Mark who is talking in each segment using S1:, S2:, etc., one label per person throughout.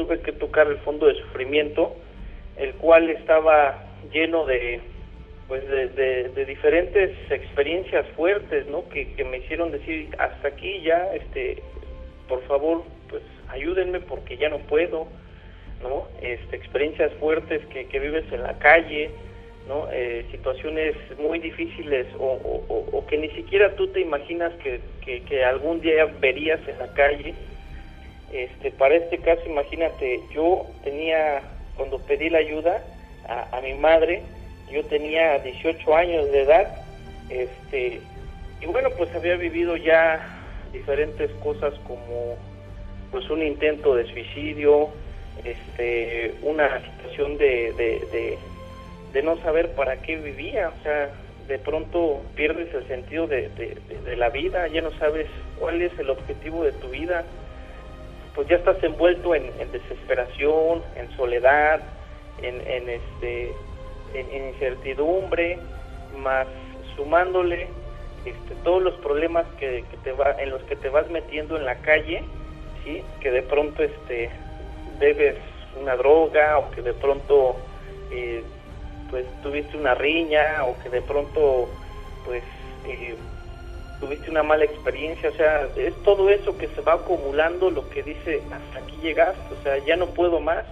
S1: tuve que tocar el fondo de sufrimiento, el cual estaba lleno de pues de, diferentes experiencias fuertes, ¿no? Que, que me hicieron decir hasta aquí ya, este, por favor, pues ayúdenme porque ya no puedo, ¿no? Este, experiencias fuertes que, que vives en la calle, ¿no? Eh, situaciones muy difíciles o, que ni siquiera tú te imaginas que, que, algún día verías en la calle. Este, para este caso, imagínate, yo tenía, cuando pedí la ayuda a, mi madre, yo tenía 18 años de edad, este, y bueno, pues había vivido ya diferentes cosas como pues un intento de suicidio, este, una situación de, de, de, no saber para qué vivía, o sea, de pronto pierdes el sentido de, de, la vida, ya no sabes cuál es el objetivo de tu vida, pues ya estás envuelto en, desesperación, en soledad, en, en este en, incertidumbre, más sumándole este, todos los problemas que, te va, en los que te vas metiendo en la calle, ¿sí? que de pronto este, bebes una droga o que de pronto eh, pues tuviste una riña o que de pronto pues eh, tuviste una mala experiencia, o sea, es todo eso que se va acumulando lo que dice hasta aquí llegaste, o sea, ya no puedo más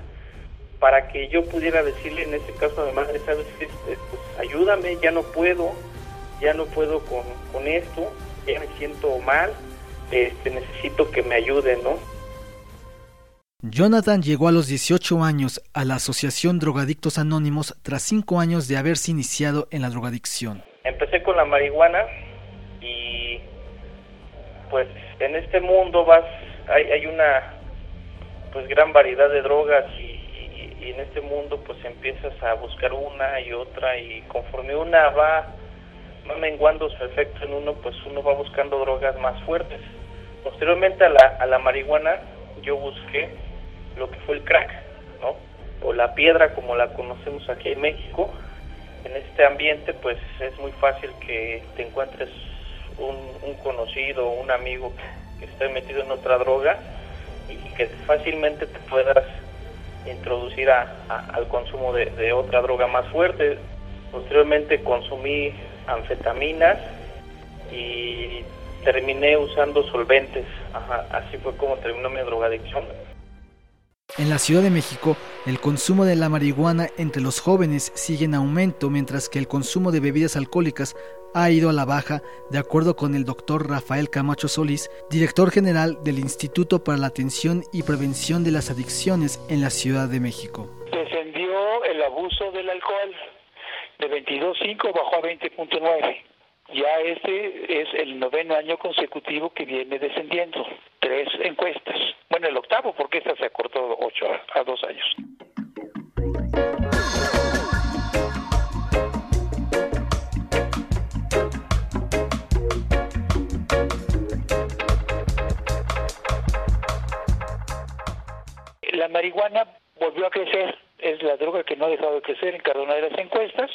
S1: para que yo pudiera decirle en este caso a mi madre, sabes, este, pues, ayúdame, ya no puedo, ya no puedo con, con esto, ya me siento mal, este, necesito que me ayuden, ¿no?
S2: Jonathan llegó a los 18 años a la Asociación Drogadictos Anónimos tras 5 años de haberse iniciado en la drogadicción.
S1: Empecé con la marihuana y pues en este mundo vas hay, hay una pues gran variedad de drogas y en este mundo pues empiezas a buscar una y otra y conforme una va, va menguando su efecto en uno, pues uno va buscando drogas más fuertes. Posteriormente a la, a la marihuana yo busqué lo que fue el crack, ¿no? O la piedra como la conocemos aquí en México. En este ambiente pues es muy fácil que te encuentres un, conocido, un amigo que esté metido en otra droga y que fácilmente te puedas introducir al consumo de, otra droga más fuerte. Posteriormente consumí anfetaminas y terminé usando solventes. así fue como terminó mi drogadicción.
S2: En la Ciudad de México, el consumo de la marihuana entre los jóvenes sigue en aumento, mientras que el consumo de bebidas alcohólicas ha ido a la baja, de acuerdo con el doctor Rafael Camacho Solís, director general del Instituto para la Atención y Prevención de las Adicciones en la Ciudad de México.
S3: Descendió el abuso del alcohol de 22.5 bajó a 20.9. Ya este es el noveno año consecutivo que viene descendiendo. Tres encuestas. Bueno, el octavo porque esta se acortó ocho a, a dos años. Marihuana volvió a crecer, es la droga que no ha dejado de crecer en cada una de las encuestas.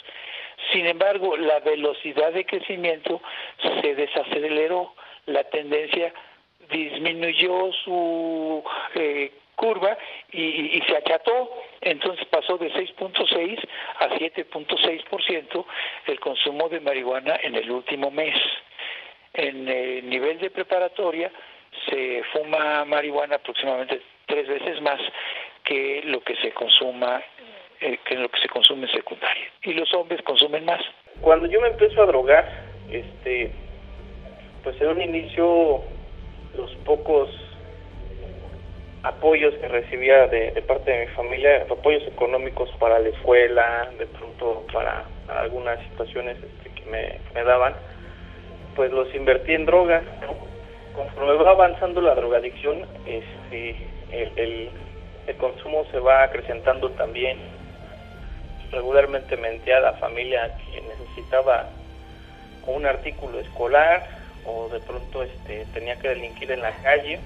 S3: Sin embargo, la velocidad de crecimiento se desaceleró, la tendencia disminuyó su eh, curva y, se acható, entonces pasó de 6.6 a 7.6% el consumo de marihuana en el último mes. En el nivel de preparatoria se fuma marihuana aproximadamente tres veces más que lo que se consuma eh, que lo que se consume en secundaria. Y los hombres consumen más.
S1: Cuando yo me empiezo a drogar este pues en un inicio los pocos apoyos que recibía de, parte de mi familia apoyos económicos para la escuela de pronto para, algunas situaciones este, que me, me daban pues los invertí en drogas conforme va avanzando la drogadicción este el, consumo se va acrecentando también. Regularmente mentía a la familia que necesitaba un artículo escolar o de pronto este, tenía que delinquir en la calle.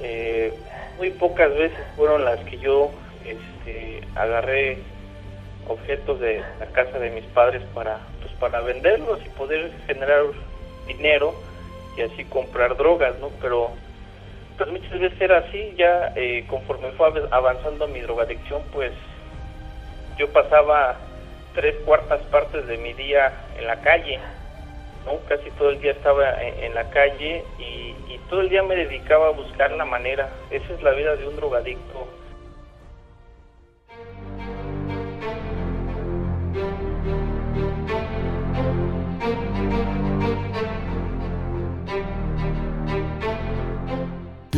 S1: Eh, muy pocas veces fueron las que yo este, agarré objetos de la casa de mis padres para pues para venderlos y poder generar dinero y así comprar drogas no pero pues muchas veces era así, ya eh, conforme fue avanzando mi drogadicción, pues yo pasaba tres cuartas partes de mi día en la calle, ¿no? Casi todo el día estaba en, la calle y, y todo el día me dedicaba a buscar la manera. Esa es la vida de un drogadicto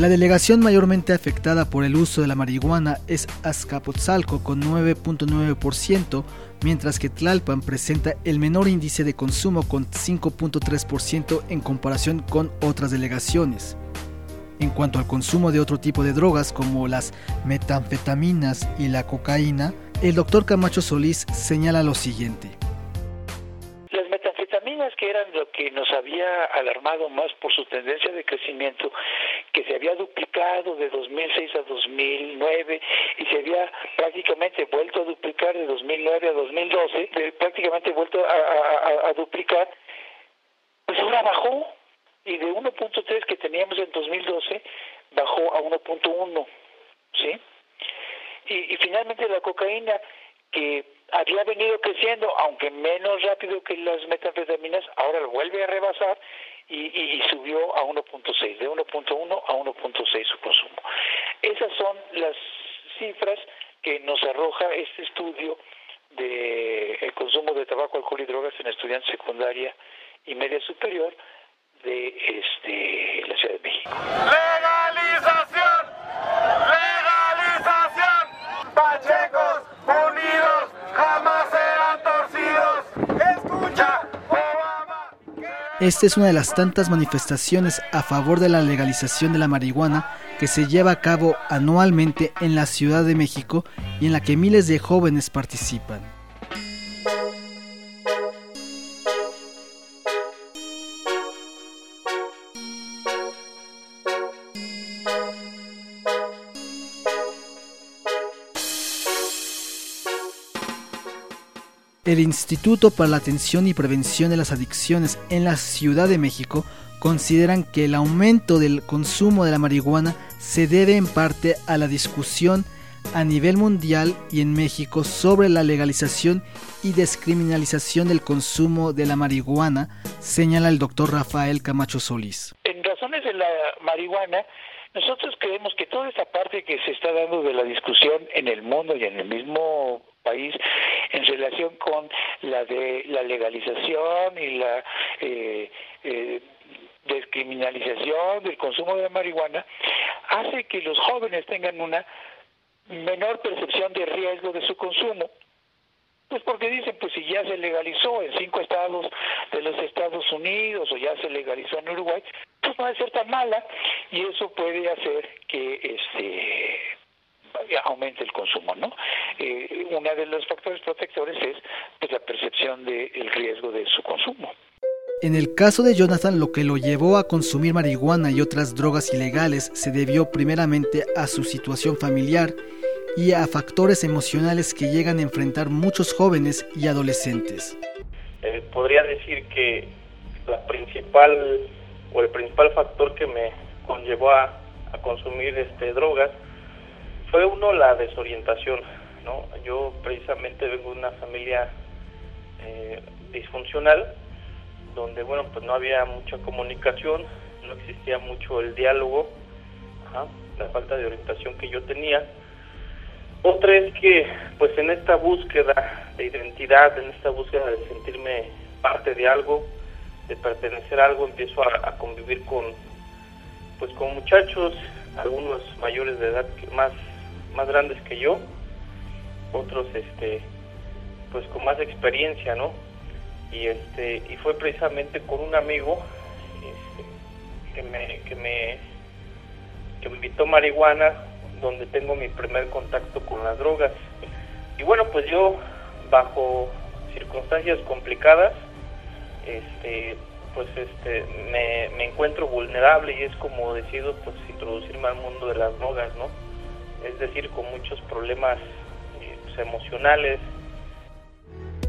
S2: La delegación mayormente afectada por el uso de la marihuana es Azcapotzalco con 9.9%, mientras que Tlalpan presenta el menor índice de consumo con 5.3% en comparación con otras delegaciones. En cuanto al consumo de otro tipo de drogas como las metanfetaminas y la cocaína, el doctor Camacho Solís señala lo siguiente
S3: que eran lo que nos había alarmado más por su tendencia de crecimiento, que se había duplicado de 2006 a 2009 y se había prácticamente vuelto a duplicar de 2009 a 2012, prácticamente vuelto a, a duplicar, pues ahora bajó y de 1.3 que teníamos en 2012 bajó a 1.1, ¿sí? Y, y finalmente la cocaína que había venido creciendo, aunque menos rápido que las metanfetaminas, ahora lo vuelve a rebasar y, subió a 1.6, de 1.1 a 1.6 su consumo. Esas son las cifras que nos arroja este estudio de el consumo de tabaco, alcohol y drogas en estudiantes secundaria y media superior de este la Ciudad de México.
S2: Esta es una de las tantas manifestaciones a favor de la legalización de la marihuana que se lleva a cabo anualmente en la Ciudad de México y en la que miles de jóvenes participan. El Instituto para la Atención y Prevención de las Adicciones en la Ciudad de México consideran que el aumento del consumo de la marihuana se debe en parte a la discusión a nivel mundial y en México sobre la legalización y descriminalización del consumo de la marihuana, señala el doctor Rafael Camacho Solís.
S3: En razones de la marihuana, nosotros creemos que toda esta parte que se está dando de la discusión en el mundo y en el mismo país en relación con la de la legalización y la eh, eh, descriminalización del consumo de marihuana hace que los jóvenes tengan una menor percepción de riesgo de su consumo. Pues porque dicen, pues si ya se legalizó en cinco estados de los Estados Unidos o ya se legalizó en Uruguay, pues no debe ser tan mala y eso puede hacer que este aumente el consumo, ¿no? Eh, uno de los factores protectores es pues, la percepción del riesgo de su consumo.
S2: En el caso de Jonathan, lo que lo llevó a consumir marihuana y otras drogas ilegales se debió primeramente a su situación familiar y a factores emocionales que llegan a enfrentar muchos jóvenes y adolescentes.
S1: Eh, podría decir que la principal o el principal factor que me conllevó a, consumir este drogas fue uno la desorientación, ¿no? Yo precisamente vengo de una familia eh, disfuncional, donde, bueno, pues no había mucha comunicación, no existía mucho el diálogo, la falta de orientación que yo tenía. Otra es que, pues en esta búsqueda de identidad, en esta búsqueda de sentirme parte de algo, de pertenecer a algo, empiezo a, convivir con, pues con muchachos, algunos mayores de edad más más grandes que yo, otros este pues con más experiencia, ¿no? Y este y fue precisamente con un amigo este, que me que me que me invitó marihuana donde tengo mi primer contacto con las drogas. Y bueno, pues yo bajo circunstancias complicadas este pues este me, encuentro vulnerable y es como decido pues introducirme al mundo de las drogas, ¿no? es decir, con muchos problemas eh, pues, emocionales.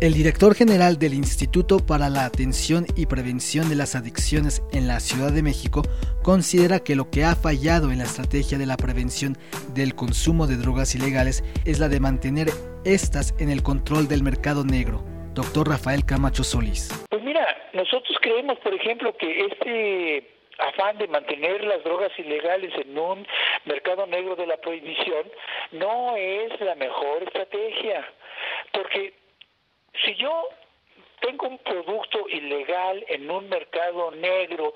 S2: El director general del Instituto para la Atención y Prevención de las Adicciones en la Ciudad de México considera que lo que ha fallado en la estrategia de la prevención del consumo de drogas ilegales es la de mantener estas en el control del mercado negro. Doctor Rafael Camacho Solís.
S3: Pues mira, nosotros creemos, por ejemplo, que este afán de mantener las drogas ilegales en un mercado negro de la prohibición no es la mejor estrategia, porque si yo tengo un producto ilegal en un mercado negro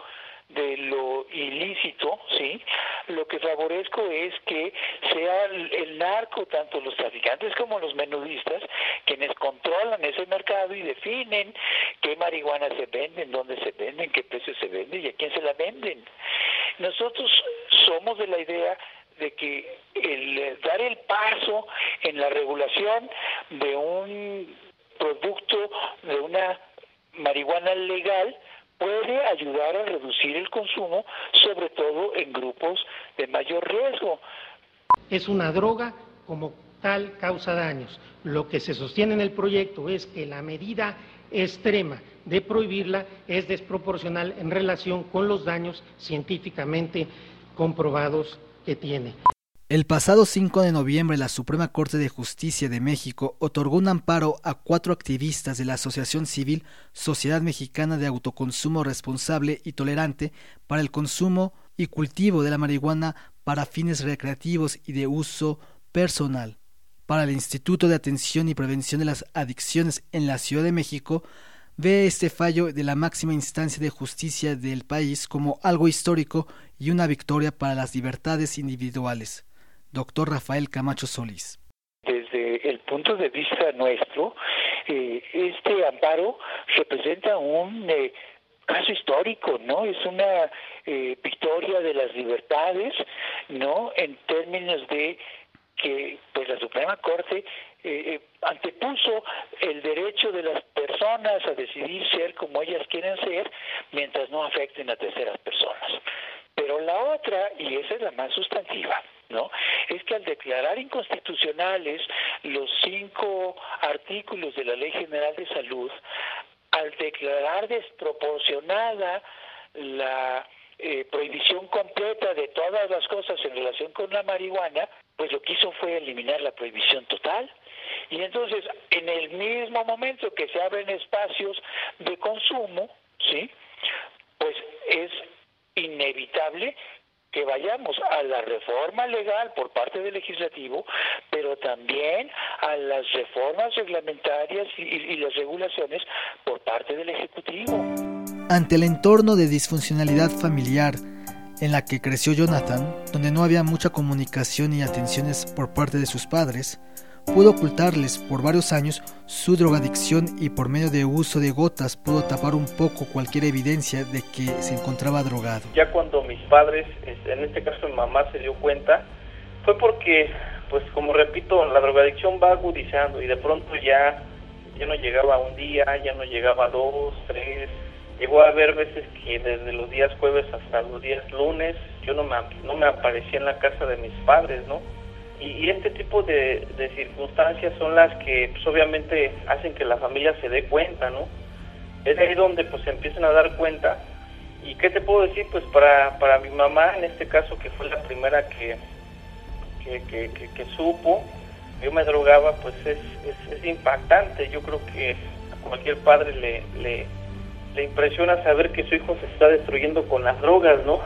S3: de lo ilícito, ¿sí? Lo que favorezco es que sea el narco, tanto los traficantes como los menudistas, quienes controlan ese mercado y definen qué marihuana se vende, dónde se vende, en qué precio se vende y a quién se la venden. Nosotros somos de la idea de que el dar el paso en la regulación de un producto de una marihuana legal puede ayudar a reducir el consumo, sobre todo en grupos de mayor riesgo.
S4: Es una droga como tal causa daños. Lo que se sostiene en el proyecto es que la medida extrema de prohibirla es desproporcional en relación con los daños científicamente comprobados que tiene.
S2: El pasado 5 de noviembre la Suprema Corte de Justicia de México otorgó un amparo a cuatro activistas de la Asociación Civil Sociedad Mexicana de Autoconsumo Responsable y Tolerante para el consumo y cultivo de la marihuana para fines recreativos y de uso personal. Para el Instituto de Atención y Prevención de las Adicciones en la Ciudad de México, ve este fallo de la máxima instancia de justicia del país como algo histórico y una victoria para las libertades individuales doctor Rafael Camacho Solís.
S3: Desde el punto de vista nuestro, eh, este amparo representa un eh, caso histórico, ¿no? Es una eh, victoria de las libertades, ¿no? En términos de que pues la Suprema Corte antepuso el derecho de las personas a decidir ser como ellas quieren ser mientras no afecten a terceras personas. Pero la otra, y esa es la más sustantiva, ¿no? Es que al declarar inconstitucionales los cinco artículos de la Ley General de Salud, al declarar desproporcionada la eh, prohibición completa de todas las cosas en relación con la marihuana, pues lo que hizo fue eliminar la prohibición total. Y entonces, en el mismo momento que se abren espacios de consumo, ¿sí? Pues es inevitable que vayamos a la reforma legal por parte del legislativo, pero también a las reformas reglamentarias y, las regulaciones por parte del ejecutivo.
S2: Ante el entorno de disfuncionalidad familiar en la que creció Jonathan, donde no había mucha comunicación y atenciones por parte de sus padres, pudo ocultarles por varios años su drogadicción y por medio de uso de gotas pudo tapar un poco cualquier evidencia de que se encontraba drogado.
S1: Ya cuando mis padres, en este caso mi mamá se dio cuenta, fue porque, pues como repito, la drogadicción va agudizando y de pronto ya, ya no llegaba un día, ya no llegaba dos, tres, llegó a haber veces que desde los días jueves hasta los días lunes yo no me, no me aparecía en la casa de mis padres, ¿no? Y, este tipo de, circunstancias son las que pues, obviamente hacen que la familia se dé cuenta, ¿no? Es ahí donde pues se empiezan a dar cuenta. ¿Y qué te puedo decir? Pues para, para mi mamá, en este caso, que fue la primera que, que, que, supo, yo me drogaba, pues es, es, impactante. Yo creo que a cualquier padre le, le, le impresiona saber que su hijo se está destruyendo con las drogas, ¿no?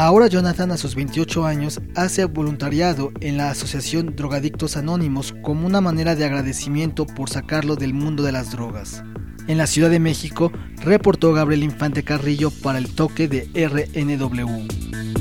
S2: Ahora Jonathan a sus 28 años hace voluntariado en la Asociación Drogadictos Anónimos como una manera de agradecimiento por sacarlo del mundo de las drogas. En la Ciudad de México reportó Gabriel Infante Carrillo para el toque de RNW.